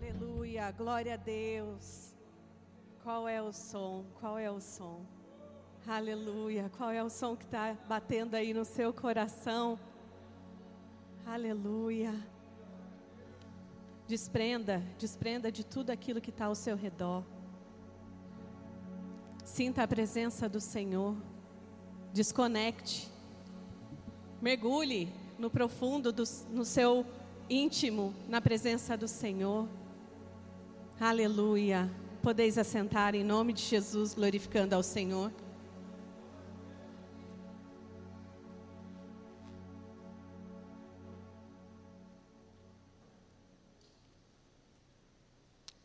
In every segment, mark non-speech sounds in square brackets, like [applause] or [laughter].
Aleluia, glória a Deus. Qual é o som? Qual é o som? Aleluia, qual é o som que está batendo aí no seu coração? Aleluia. Desprenda, desprenda de tudo aquilo que está ao seu redor. Sinta a presença do Senhor. Desconecte. Mergulhe no profundo, do, no seu íntimo, na presença do Senhor. Aleluia. Podeis assentar em nome de Jesus, glorificando ao Senhor.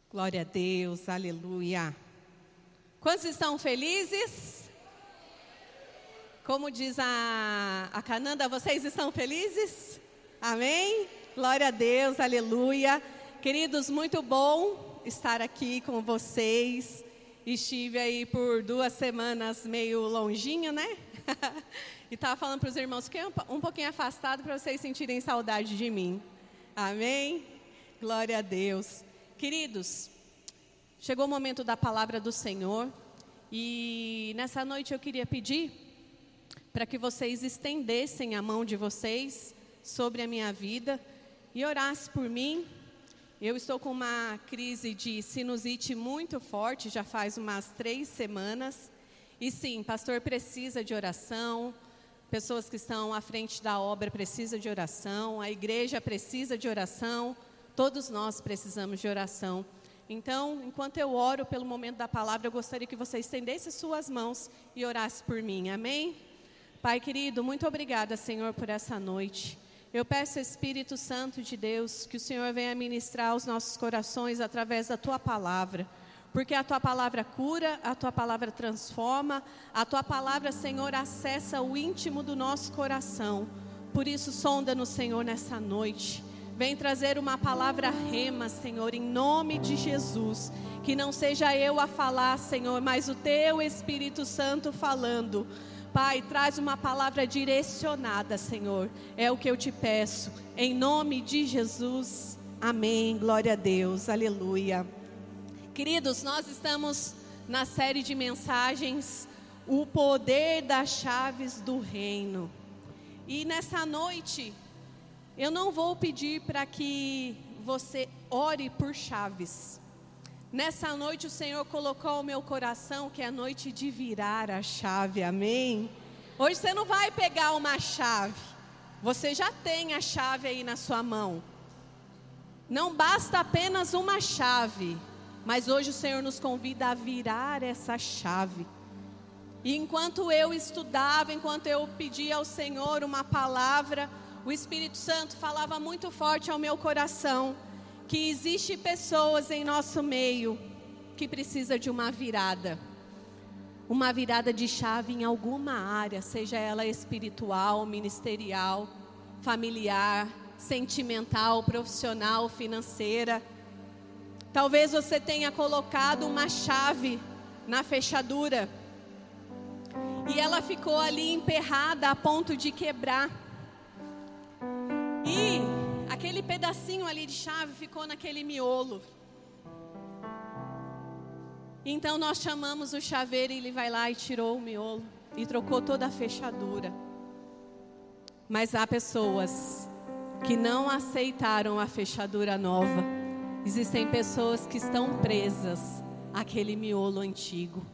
Glória a Deus, aleluia. Quantos estão felizes? Como diz a, a Cananda, vocês estão felizes? Amém? Glória a Deus, aleluia. Queridos, muito bom estar aqui com vocês. Estive aí por duas semanas meio longinho, né? [laughs] e estava falando para os irmãos que um pouquinho afastado para vocês sentirem saudade de mim. Amém? Glória a Deus. Queridos, chegou o momento da palavra do Senhor e nessa noite eu queria pedir para que vocês estendessem a mão de vocês sobre a minha vida e orasse por mim. Eu estou com uma crise de sinusite muito forte, já faz umas três semanas. E sim, pastor precisa de oração, pessoas que estão à frente da obra precisam de oração, a igreja precisa de oração. Todos nós precisamos de oração. Então, enquanto eu oro pelo momento da palavra, eu gostaria que você estendesse suas mãos e orasse por mim. Amém? Pai querido, muito obrigada, Senhor, por essa noite. Eu peço, Espírito Santo de Deus, que o Senhor venha ministrar aos nossos corações através da tua palavra. Porque a tua palavra cura, a tua palavra transforma, a tua palavra, Senhor, acessa o íntimo do nosso coração. Por isso, sonda no Senhor nessa noite. Vem trazer uma palavra rema, Senhor, em nome de Jesus. Que não seja eu a falar, Senhor, mas o teu Espírito Santo falando. Pai, traz uma palavra direcionada, Senhor. É o que eu te peço. Em nome de Jesus. Amém. Glória a Deus. Aleluia. Queridos, nós estamos na série de mensagens O Poder das Chaves do Reino. E nessa noite, eu não vou pedir para que você ore por chaves. Nessa noite o Senhor colocou ao meu coração que é noite de virar a chave, amém? Hoje você não vai pegar uma chave, você já tem a chave aí na sua mão. Não basta apenas uma chave, mas hoje o Senhor nos convida a virar essa chave. E enquanto eu estudava, enquanto eu pedia ao Senhor uma palavra, o Espírito Santo falava muito forte ao meu coração que existe pessoas em nosso meio que precisa de uma virada. Uma virada de chave em alguma área, seja ela espiritual, ministerial, familiar, sentimental, profissional, financeira. Talvez você tenha colocado uma chave na fechadura e ela ficou ali emperrada a ponto de quebrar. Pedacinho ali de chave ficou naquele miolo. Então nós chamamos o chaveiro e ele vai lá e tirou o miolo e trocou toda a fechadura. Mas há pessoas que não aceitaram a fechadura nova. Existem pessoas que estão presas àquele miolo antigo.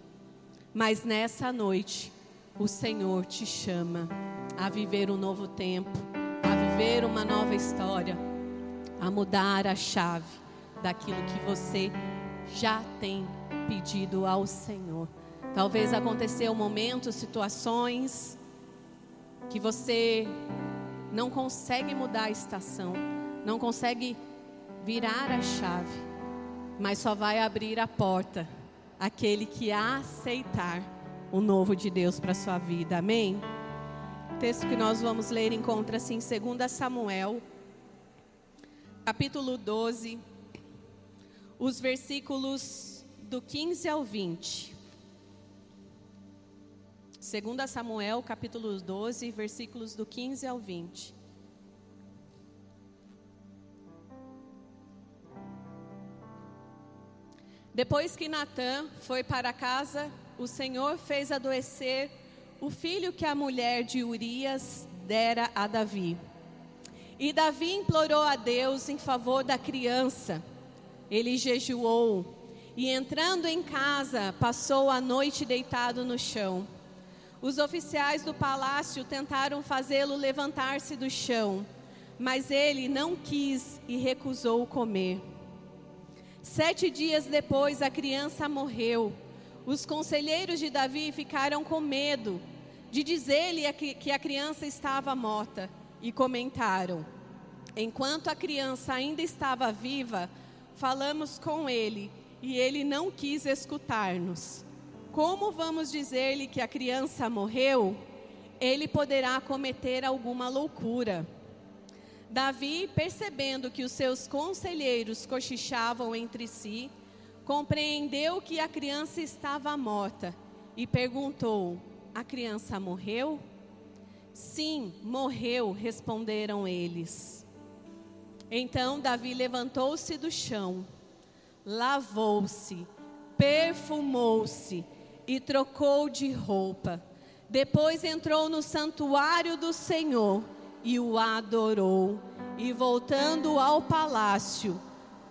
Mas nessa noite, o Senhor te chama a viver um novo tempo viver uma nova história, a mudar a chave daquilo que você já tem pedido ao Senhor. Talvez aconteceu momentos, situações que você não consegue mudar a estação, não consegue virar a chave, mas só vai abrir a porta aquele que aceitar o novo de Deus para sua vida. Amém texto que nós vamos ler encontra-se em 2 Samuel, capítulo 12, os versículos do 15 ao 20. 2 Samuel, capítulo 12, versículos do 15 ao 20. Depois que Natã foi para casa, o Senhor fez adoecer o filho que a mulher de Urias dera a Davi. E Davi implorou a Deus em favor da criança. Ele jejuou e, entrando em casa, passou a noite deitado no chão. Os oficiais do palácio tentaram fazê-lo levantar-se do chão, mas ele não quis e recusou comer. Sete dias depois, a criança morreu. Os conselheiros de Davi ficaram com medo de dizer-lhe que a criança estava morta e comentaram: Enquanto a criança ainda estava viva, falamos com ele e ele não quis escutar-nos. Como vamos dizer-lhe que a criança morreu? Ele poderá cometer alguma loucura. Davi, percebendo que os seus conselheiros cochichavam entre si, compreendeu que a criança estava morta e perguntou: A criança morreu? Sim, morreu, responderam eles. Então Davi levantou-se do chão, lavou-se, perfumou-se e trocou de roupa. Depois entrou no santuário do Senhor e o adorou. E voltando ao palácio,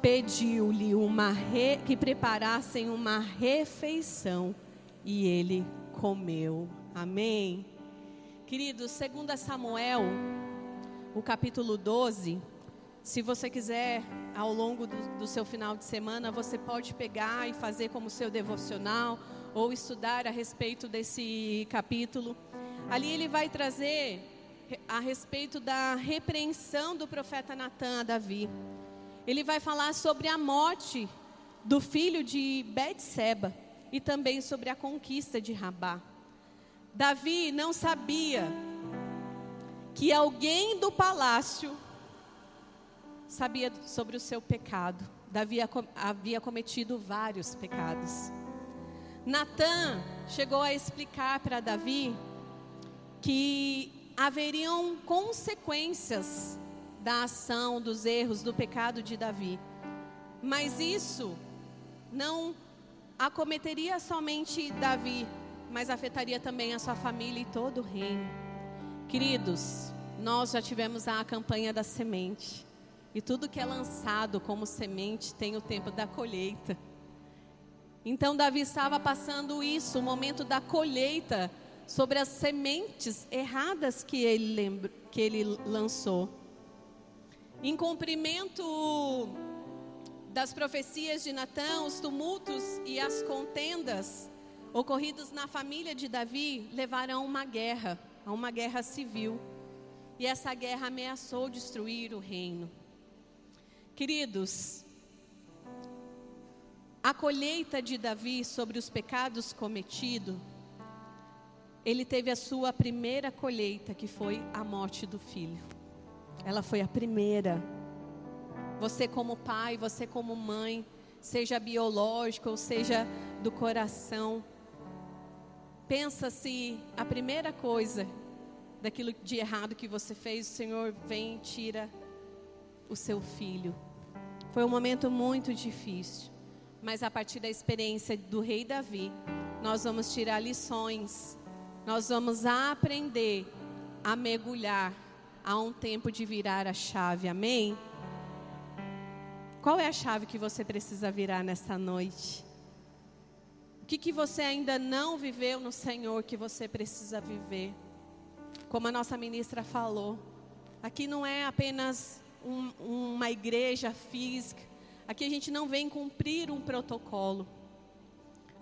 pediu-lhe uma re... que preparassem uma refeição e ele comeu. Amém. Queridos, segundo Samuel, o capítulo 12, se você quiser, ao longo do, do, seu final de semana, você pode pegar e fazer como seu devocional ou estudar a respeito desse capítulo. Ali ele vai trazer a respeito da repreensão do profeta Natan a Davi. Ele vai falar sobre a morte do filho de Betseba e também sobre a conquista de Rabá. Davi não sabia que alguém do palácio sabia sobre o seu pecado. Davi havia cometido vários pecados. Natan chegou a explicar para Davi que haveriam consequências da ação, dos erros, do pecado de Davi. Mas isso não acometeria somente Davi, mas afetaria também a sua família e todo o reino. Queridos, nós já tivemos a campanha da semente. E tudo que é lançado como semente tem o tempo da colheita. Então Davi estava passando isso, o momento da colheita sobre as sementes erradas que ele, lembra, que ele lançou. Em cumprimento das profecias de Natã, os tumultos e as contendas ocorridos na família de Davi levaram a uma guerra, a uma guerra civil. E essa guerra ameaçou destruir o reino. Queridos, a colheita de Davi sobre os pecados cometidos ele teve a sua primeira colheita, que foi a morte do filho. Ela foi a primeira. Você, como pai, você, como mãe, seja biológico ou seja do coração, pensa se a primeira coisa daquilo de errado que você fez, o Senhor vem e tira o seu filho. Foi um momento muito difícil, mas a partir da experiência do rei Davi, nós vamos tirar lições nós vamos aprender a mergulhar a um tempo de virar a chave, amém? Qual é a chave que você precisa virar nessa noite? Que, que você ainda não viveu no Senhor que você precisa viver? Como a nossa ministra falou, aqui não é apenas um, uma igreja física, aqui a gente não vem cumprir um protocolo.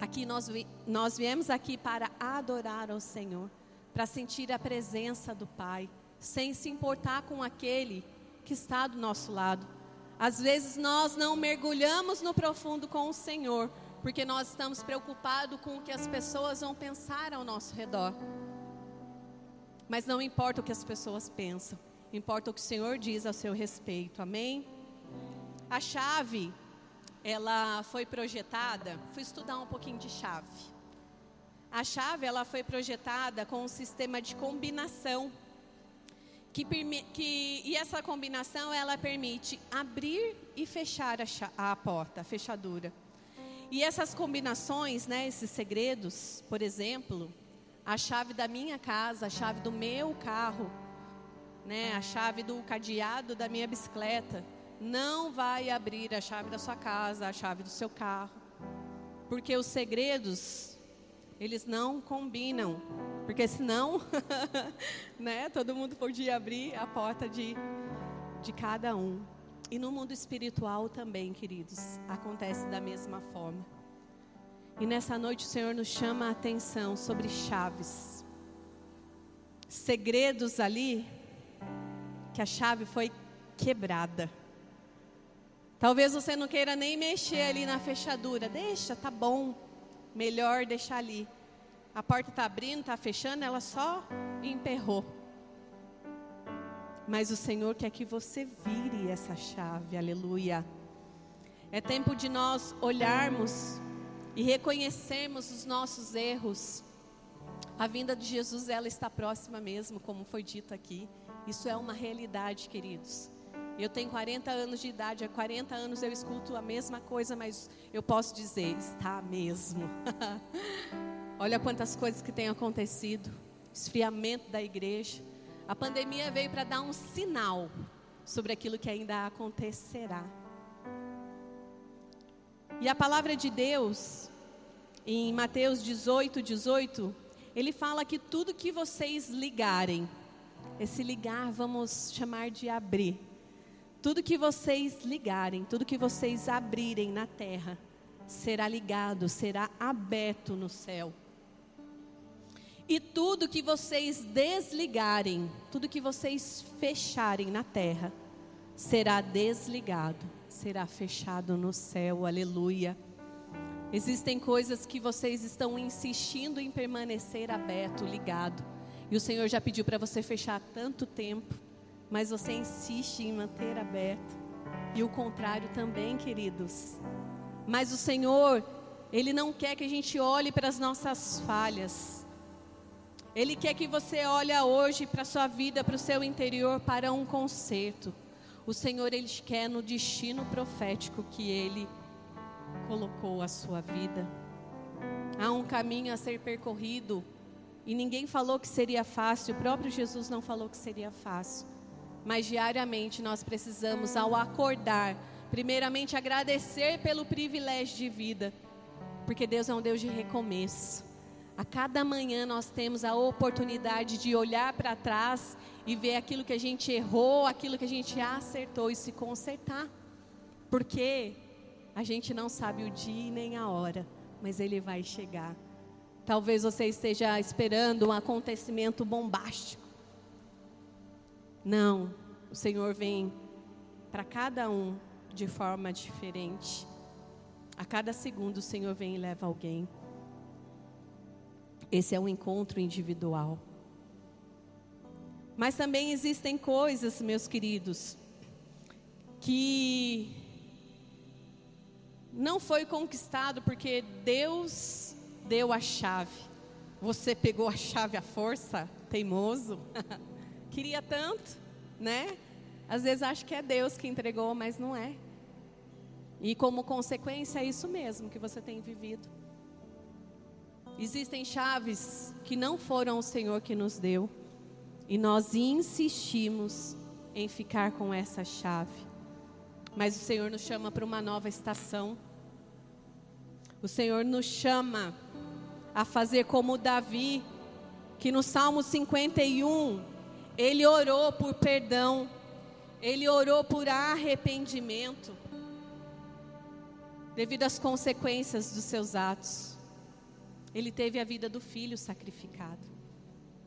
Aqui nós, nós viemos aqui para adorar ao Senhor, para sentir a presença do Pai, sem se importar com aquele que está do nosso lado. Às vezes nós não mergulhamos no profundo com o Senhor, porque nós estamos preocupados com o que as pessoas vão pensar ao nosso redor. Mas não importa o que as pessoas pensam, importa o que o Senhor diz ao seu respeito. Amém? A chave ela foi projetada, fui estudar um pouquinho de chave. A chave ela foi projetada com um sistema de combinação que, que e essa combinação ela permite abrir e fechar a, a porta, a fechadura. E essas combinações, né, esses segredos, por exemplo, a chave da minha casa, a chave do meu carro, né, a chave do cadeado da minha bicicleta, não vai abrir a chave da sua casa, a chave do seu carro. Porque os segredos, eles não combinam. Porque senão, [laughs] né, todo mundo podia abrir a porta de, de cada um. E no mundo espiritual também, queridos, acontece da mesma forma. E nessa noite o Senhor nos chama a atenção sobre chaves. Segredos ali que a chave foi quebrada. Talvez você não queira nem mexer ali na fechadura. Deixa, tá bom. Melhor deixar ali. A porta está abrindo, está fechando, ela só emperrou. Mas o Senhor quer que você vire essa chave, aleluia. É tempo de nós olharmos e reconhecermos os nossos erros. A vinda de Jesus, ela está próxima mesmo, como foi dito aqui. Isso é uma realidade, queridos. Eu tenho 40 anos de idade, há 40 anos eu escuto a mesma coisa, mas eu posso dizer, está mesmo. [laughs] Olha quantas coisas que têm acontecido. Esfriamento da igreja a pandemia veio para dar um sinal sobre aquilo que ainda acontecerá. E a palavra de Deus, em Mateus 18, 18, ele fala que tudo que vocês ligarem, esse ligar vamos chamar de abrir. Tudo que vocês ligarem, tudo que vocês abrirem na terra, será ligado, será aberto no céu. E tudo que vocês desligarem, tudo que vocês fecharem na terra, será desligado, será fechado no céu. Aleluia. Existem coisas que vocês estão insistindo em permanecer aberto, ligado. E o Senhor já pediu para você fechar tanto tempo, mas você insiste em manter aberto. E o contrário também, queridos. Mas o Senhor, Ele não quer que a gente olhe para as nossas falhas. Ele quer que você olhe hoje para a sua vida, para o seu interior, para um conserto. O Senhor, Ele quer no destino profético que Ele colocou a sua vida. Há um caminho a ser percorrido e ninguém falou que seria fácil, o próprio Jesus não falou que seria fácil. Mas diariamente nós precisamos, ao acordar, primeiramente agradecer pelo privilégio de vida, porque Deus é um Deus de recomeço. A cada manhã nós temos a oportunidade de olhar para trás e ver aquilo que a gente errou, aquilo que a gente acertou e se consertar. Porque a gente não sabe o dia nem a hora, mas ele vai chegar. Talvez você esteja esperando um acontecimento bombástico. Não, o Senhor vem para cada um de forma diferente. A cada segundo o Senhor vem e leva alguém. Esse é um encontro individual. Mas também existem coisas, meus queridos, que não foi conquistado porque Deus deu a chave. Você pegou a chave à força, teimoso. [laughs] Queria tanto, né? Às vezes acho que é Deus que entregou, mas não é. E como consequência é isso mesmo que você tem vivido. Existem chaves que não foram o Senhor que nos deu e nós insistimos em ficar com essa chave. Mas o Senhor nos chama para uma nova estação. O Senhor nos chama a fazer como Davi, que no Salmo 51, ele orou por perdão, ele orou por arrependimento, devido às consequências dos seus atos. Ele teve a vida do filho sacrificado.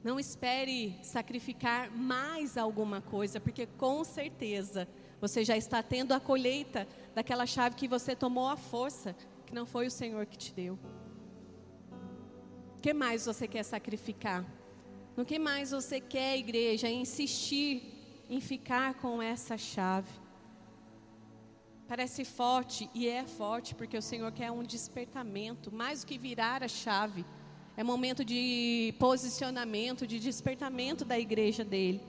Não espere sacrificar mais alguma coisa, porque com certeza você já está tendo a colheita daquela chave que você tomou à força, que não foi o Senhor que te deu. O que mais você quer sacrificar? No que mais você quer, igreja, insistir em ficar com essa chave? Parece forte e é forte porque o Senhor quer um despertamento, mais do que virar a chave. É momento de posicionamento, de despertamento da igreja dele.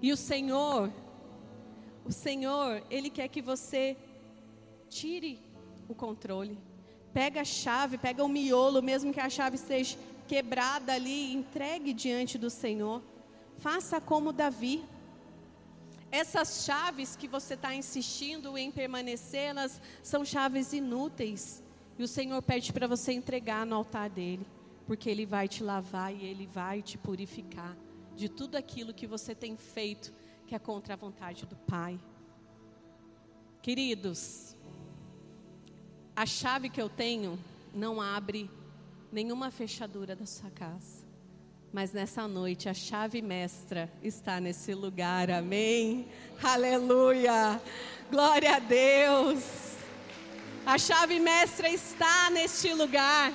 E o Senhor, o Senhor, ele quer que você tire o controle. Pega a chave, pega o miolo, mesmo que a chave esteja quebrada ali, entregue diante do Senhor. Faça como Davi. Essas chaves que você está insistindo em permanecer, elas são chaves inúteis. E o Senhor pede para você entregar no altar dele, porque ele vai te lavar e ele vai te purificar de tudo aquilo que você tem feito que é contra a vontade do Pai. Queridos, a chave que eu tenho não abre nenhuma fechadura da sua casa. Mas nessa noite a chave mestra está nesse lugar, amém? Aleluia! Glória a Deus! A chave mestra está neste lugar.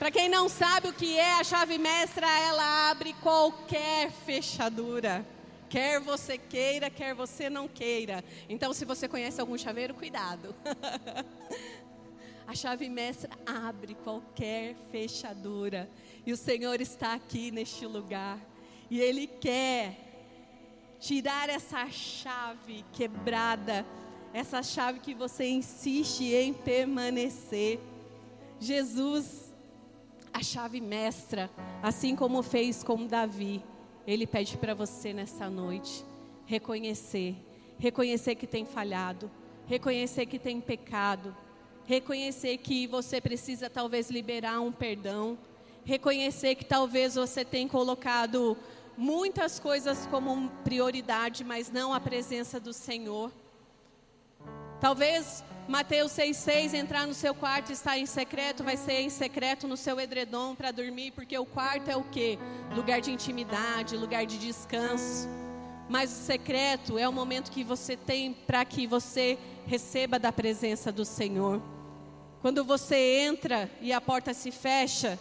Para quem não sabe o que é a chave mestra, ela abre qualquer fechadura. Quer você queira, quer você não queira. Então, se você conhece algum chaveiro, cuidado. [laughs] a chave mestra abre qualquer fechadura. E o Senhor está aqui neste lugar. E Ele quer tirar essa chave quebrada, essa chave que você insiste em permanecer. Jesus, a chave mestra, assim como fez com Davi ele pede para você nessa noite reconhecer, reconhecer que tem falhado, reconhecer que tem pecado, reconhecer que você precisa talvez liberar um perdão, reconhecer que talvez você tenha colocado muitas coisas como prioridade, mas não a presença do Senhor. Talvez Mateus 6,6, entrar no seu quarto e estar em secreto, vai ser em secreto no seu edredom para dormir, porque o quarto é o que? Lugar de intimidade, lugar de descanso. Mas o secreto é o momento que você tem para que você receba da presença do Senhor. Quando você entra e a porta se fecha,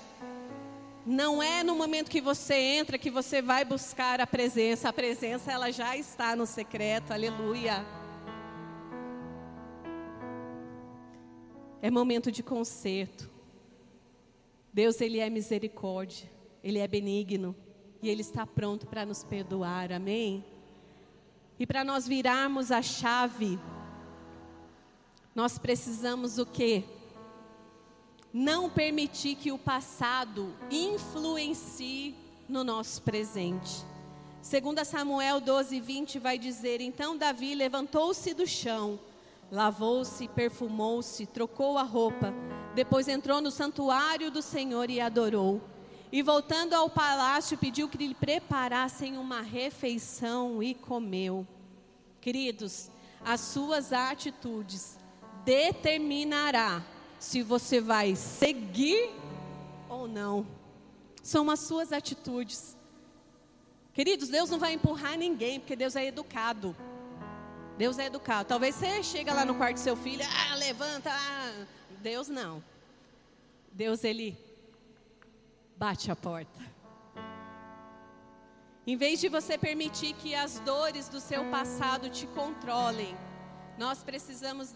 não é no momento que você entra que você vai buscar a presença. A presença ela já está no secreto. Aleluia. É momento de conserto. Deus, Ele é misericórdia, Ele é benigno e Ele está pronto para nos perdoar, amém? E para nós virarmos a chave, nós precisamos o quê? Não permitir que o passado influencie no nosso presente. Segundo Samuel 12, 20 vai dizer, então Davi levantou-se do chão, lavou-se, perfumou-se, trocou a roupa, depois entrou no santuário do Senhor e adorou. E voltando ao palácio, pediu que lhe preparassem uma refeição e comeu. Queridos, as suas atitudes determinará se você vai seguir ou não. São as suas atitudes. Queridos, Deus não vai empurrar ninguém, porque Deus é educado. Deus é educado. Talvez você chega lá no quarto do seu filho, ah, levanta. Ah. Deus não. Deus ele bate a porta. Em vez de você permitir que as dores do seu passado te controlem, nós precisamos.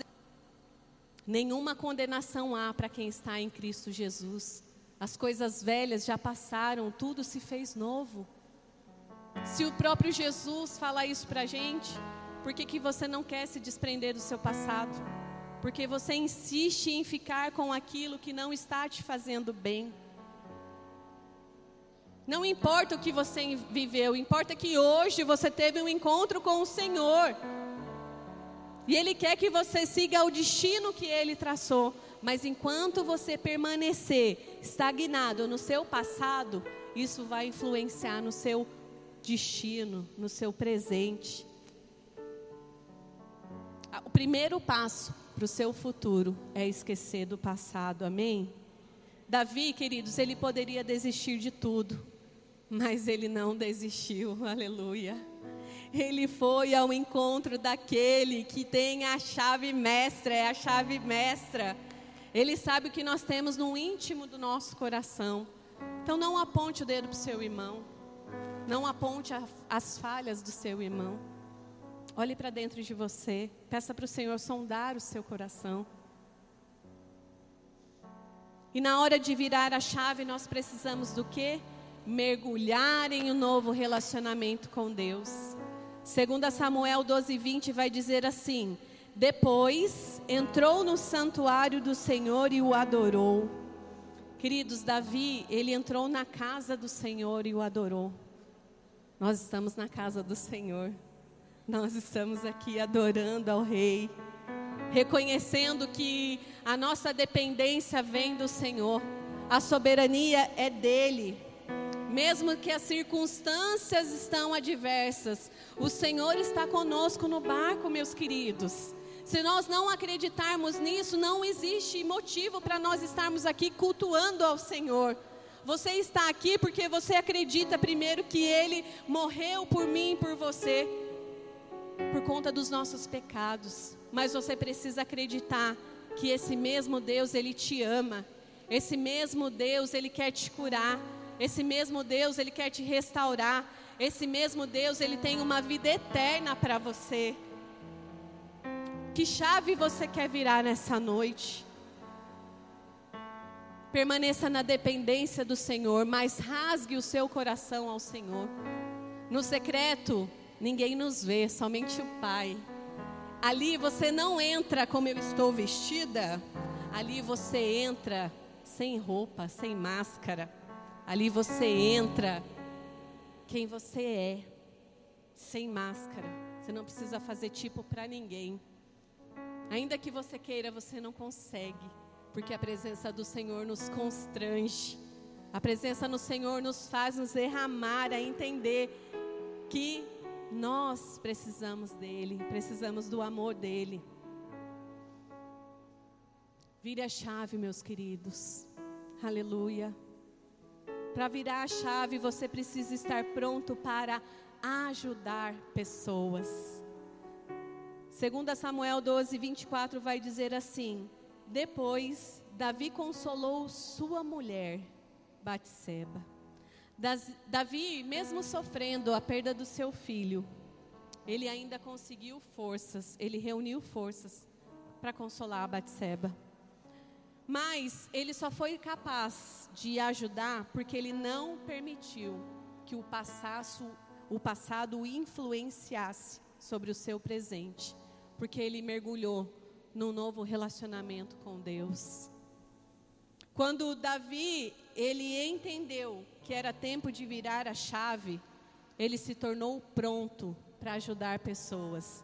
Nenhuma condenação há para quem está em Cristo Jesus. As coisas velhas já passaram, tudo se fez novo. Se o próprio Jesus fala isso para a gente, por que, que você não quer se desprender do seu passado? Porque você insiste em ficar com aquilo que não está te fazendo bem. Não importa o que você viveu, importa que hoje você teve um encontro com o Senhor. E Ele quer que você siga o destino que Ele traçou. Mas enquanto você permanecer estagnado no seu passado, isso vai influenciar no seu destino, no seu presente o primeiro passo para o seu futuro é esquecer do passado, amém? Davi, queridos, ele poderia desistir de tudo, mas ele não desistiu, [laughs] aleluia. Ele foi ao encontro daquele que tem a chave mestra, é a chave mestra. Ele sabe o que nós temos no íntimo do nosso coração. Então não aponte o dedo para o seu irmão. Não aponte a, as falhas do seu irmão. Olhe para dentro de você. Peça para o Senhor sondar o seu coração. E na hora de virar a chave, nós precisamos do quê? Mergulhar em um novo relacionamento com Deus. Segundo Samuel 12:20 vai dizer assim: Depois entrou no santuário do Senhor e o adorou. Queridos, Davi, ele entrou na casa do Senhor e o adorou. Nós estamos na casa do Senhor. Nós estamos aqui adorando ao Rei, reconhecendo que a nossa dependência vem do Senhor, a soberania é dele. Mesmo que as circunstâncias estão adversas, o Senhor está conosco no barco, meus queridos. Se nós não acreditarmos nisso, não existe motivo para nós estarmos aqui cultuando ao Senhor. Você está aqui porque você acredita primeiro que Ele morreu por mim e por você, por conta dos nossos pecados. Mas você precisa acreditar que esse mesmo Deus, Ele te ama. Esse mesmo Deus, Ele quer te curar. Esse mesmo Deus, Ele quer te restaurar. Esse mesmo Deus, Ele tem uma vida eterna para você. Que chave você quer virar nessa noite? Permaneça na dependência do Senhor, mas rasgue o seu coração ao Senhor. No secreto, ninguém nos vê, somente o Pai. Ali você não entra como eu estou vestida, ali você entra sem roupa, sem máscara. Ali você entra quem você é, sem máscara. Você não precisa fazer tipo para ninguém. Ainda que você queira, você não consegue, porque a presença do Senhor nos constrange. A presença no Senhor nos faz nos derramar a entender que nós precisamos dele, precisamos do amor dele. Vire a chave, meus queridos. Aleluia. Para virar a chave, você precisa estar pronto para ajudar pessoas. 2 Samuel 12, 24 vai dizer assim: Depois Davi consolou sua mulher, Batseba. Davi, mesmo sofrendo a perda do seu filho, ele ainda conseguiu forças, ele reuniu forças para consolar a Batseba. Mas ele só foi capaz de ajudar porque ele não permitiu que o, o passado o influenciasse sobre o seu presente porque ele mergulhou num novo relacionamento com Deus. Quando Davi, ele entendeu que era tempo de virar a chave, ele se tornou pronto para ajudar pessoas.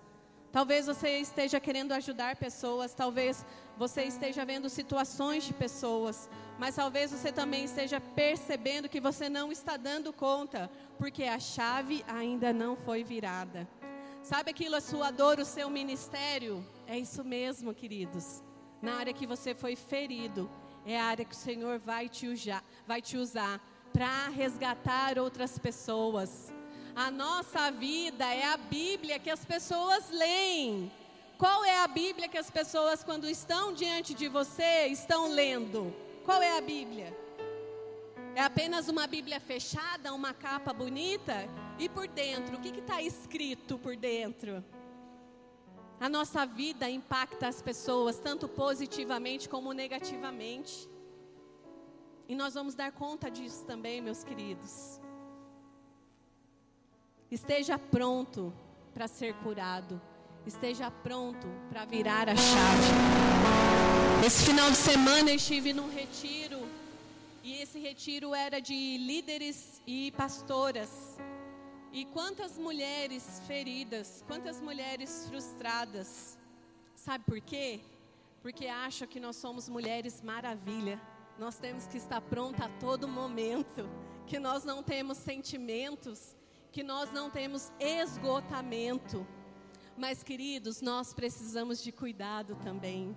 Talvez você esteja querendo ajudar pessoas, talvez você esteja vendo situações de pessoas, mas talvez você também esteja percebendo que você não está dando conta, porque a chave ainda não foi virada. Sabe aquilo, a sua dor, o seu ministério? É isso mesmo, queridos. Na área que você foi ferido, é a área que o Senhor vai te usar, vai te usar para resgatar outras pessoas. A nossa vida é a Bíblia que as pessoas leem. Qual é a Bíblia que as pessoas, quando estão diante de você, estão lendo? Qual é a Bíblia? É apenas uma Bíblia fechada, uma capa bonita? E por dentro, o que está escrito por dentro? A nossa vida impacta as pessoas, tanto positivamente como negativamente. E nós vamos dar conta disso também, meus queridos. Esteja pronto para ser curado. Esteja pronto para virar a chave. Esse final de semana eu estive num retiro e esse retiro era de líderes e pastoras. E quantas mulheres feridas, quantas mulheres frustradas. Sabe por quê? Porque acham que nós somos mulheres maravilha. Nós temos que estar pronta a todo momento, que nós não temos sentimentos, que nós não temos esgotamento. Mas, queridos, nós precisamos de cuidado também.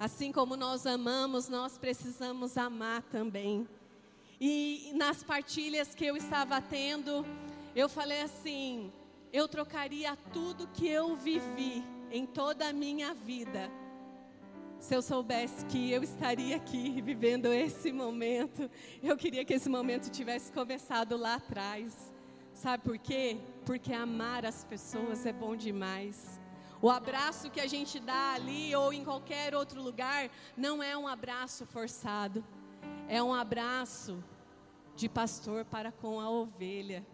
Assim como nós amamos, nós precisamos amar também. E nas partilhas que eu estava tendo, eu falei assim: eu trocaria tudo que eu vivi em toda a minha vida. Se eu soubesse que eu estaria aqui vivendo esse momento, eu queria que esse momento tivesse começado lá atrás. Sabe por quê? Porque amar as pessoas é bom demais. O abraço que a gente dá ali ou em qualquer outro lugar não é um abraço forçado, é um abraço de pastor para com a ovelha.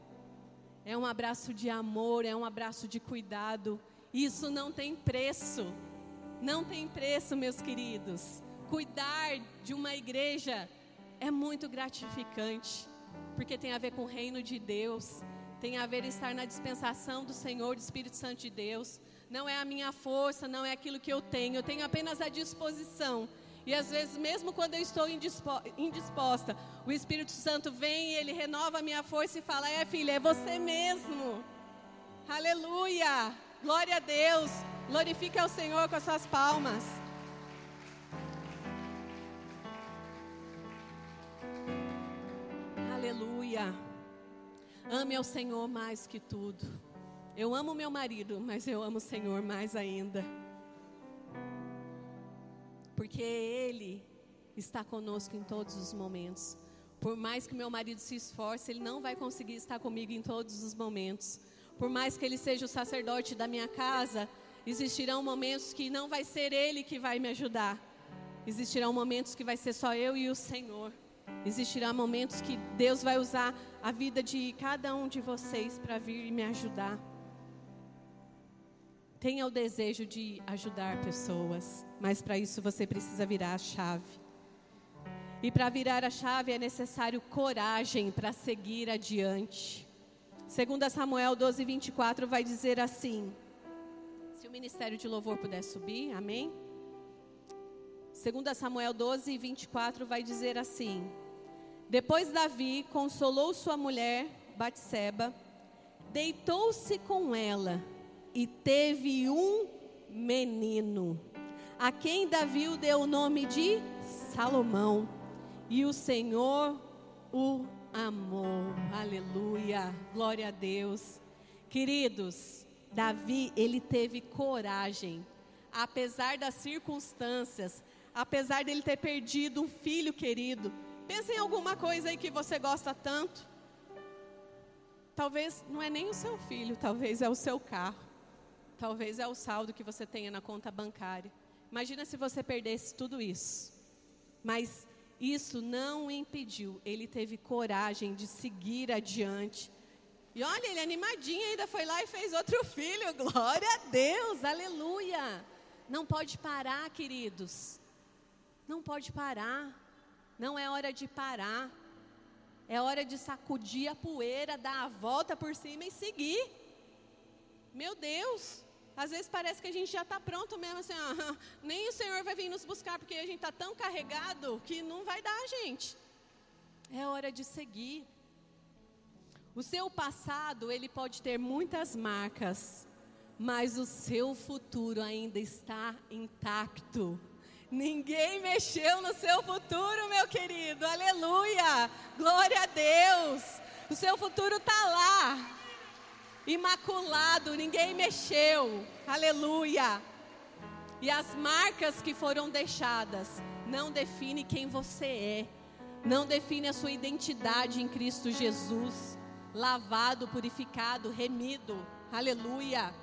É um abraço de amor, é um abraço de cuidado. Isso não tem preço. Não tem preço, meus queridos. Cuidar de uma igreja é muito gratificante, porque tem a ver com o reino de Deus, tem a ver estar na dispensação do Senhor, do Espírito Santo de Deus. Não é a minha força, não é aquilo que eu tenho, eu tenho apenas a disposição. E às vezes, mesmo quando eu estou indisposta, o Espírito Santo vem e ele renova a minha força e fala: É, filha, é você mesmo. Aleluia! Glória a Deus! Glorifique ao Senhor com as suas palmas. Aleluia! Ame ao Senhor mais que tudo. Eu amo meu marido, mas eu amo o Senhor mais ainda. Porque Ele está conosco em todos os momentos. Por mais que meu marido se esforce, ele não vai conseguir estar comigo em todos os momentos. Por mais que ele seja o sacerdote da minha casa, existirão momentos que não vai ser ele que vai me ajudar. Existirão momentos que vai ser só eu e o Senhor. Existirão momentos que Deus vai usar a vida de cada um de vocês para vir e me ajudar. Tenha o desejo de ajudar pessoas, mas para isso você precisa virar a chave. E para virar a chave é necessário coragem para seguir adiante. Segundo Samuel 12, 24 vai dizer assim: Se o ministério de louvor puder subir, amém? Segundo Samuel 12, 24 vai dizer assim: Depois Davi consolou sua mulher Batseba, deitou-se com ela e teve um menino, a quem Davi deu o nome de Salomão, e o Senhor o amor. Aleluia. Glória a Deus. Queridos, Davi, ele teve coragem, apesar das circunstâncias, apesar dele ter perdido um filho querido. Pensa em alguma coisa aí que você gosta tanto. Talvez não é nem o seu filho, talvez é o seu carro. Talvez é o saldo que você tenha na conta bancária. Imagina se você perdesse tudo isso. Mas isso não impediu, ele teve coragem de seguir adiante. E olha, ele animadinho ainda foi lá e fez outro [laughs] filho. Glória a Deus, aleluia. Não pode parar, queridos. Não pode parar. Não é hora de parar. É hora de sacudir a poeira, dar a volta por cima e seguir. Meu Deus, às vezes parece que a gente já está pronto mesmo, assim, [laughs] nem o Senhor vai vir nos buscar, porque a gente está tão carregado que não vai dar, gente. É hora de seguir. O seu passado, ele pode ter muitas marcas, mas o seu futuro ainda está intacto. Ninguém mexeu no seu futuro, meu querido. Aleluia! Glória a Deus! O seu futuro está lá imaculado, ninguém mexeu. Aleluia. E as marcas que foram deixadas não define quem você é. Não define a sua identidade em Cristo Jesus. Lavado, purificado, remido. Aleluia.